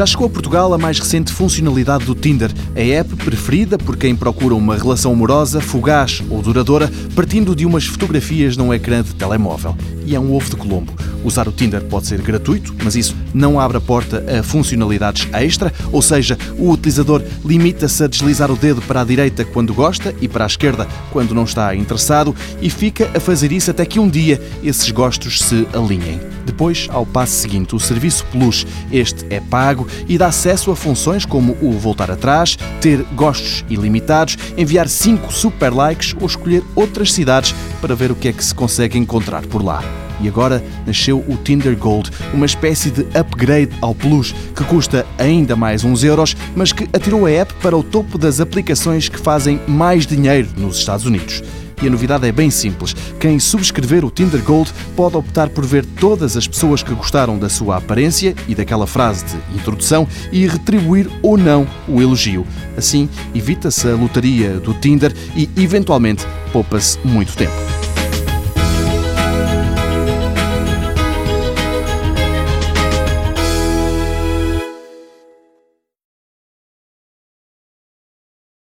Já chegou a Portugal a mais recente funcionalidade do Tinder, a app preferida por quem procura uma relação amorosa, fugaz ou duradoura, partindo de umas fotografias num ecrã de telemóvel. E é um ovo de Colombo. Usar o Tinder pode ser gratuito, mas isso não abre a porta a funcionalidades extra, ou seja, o utilizador limita-se a deslizar o dedo para a direita quando gosta e para a esquerda quando não está interessado e fica a fazer isso até que um dia esses gostos se alinhem. Depois, ao passo seguinte, o serviço Plus. Este é pago e dá acesso a funções como o voltar atrás, ter gostos ilimitados, enviar 5 super likes ou escolher outras cidades para ver o que é que se consegue encontrar por lá. E agora nasceu o Tinder Gold, uma espécie de upgrade ao Plus, que custa ainda mais uns euros, mas que atirou a app para o topo das aplicações que fazem mais dinheiro nos Estados Unidos. E a novidade é bem simples. Quem subscrever o Tinder Gold pode optar por ver todas as pessoas que gostaram da sua aparência e daquela frase de introdução e retribuir ou não o elogio. Assim, evita-se a lotaria do Tinder e, eventualmente, poupa-se muito tempo.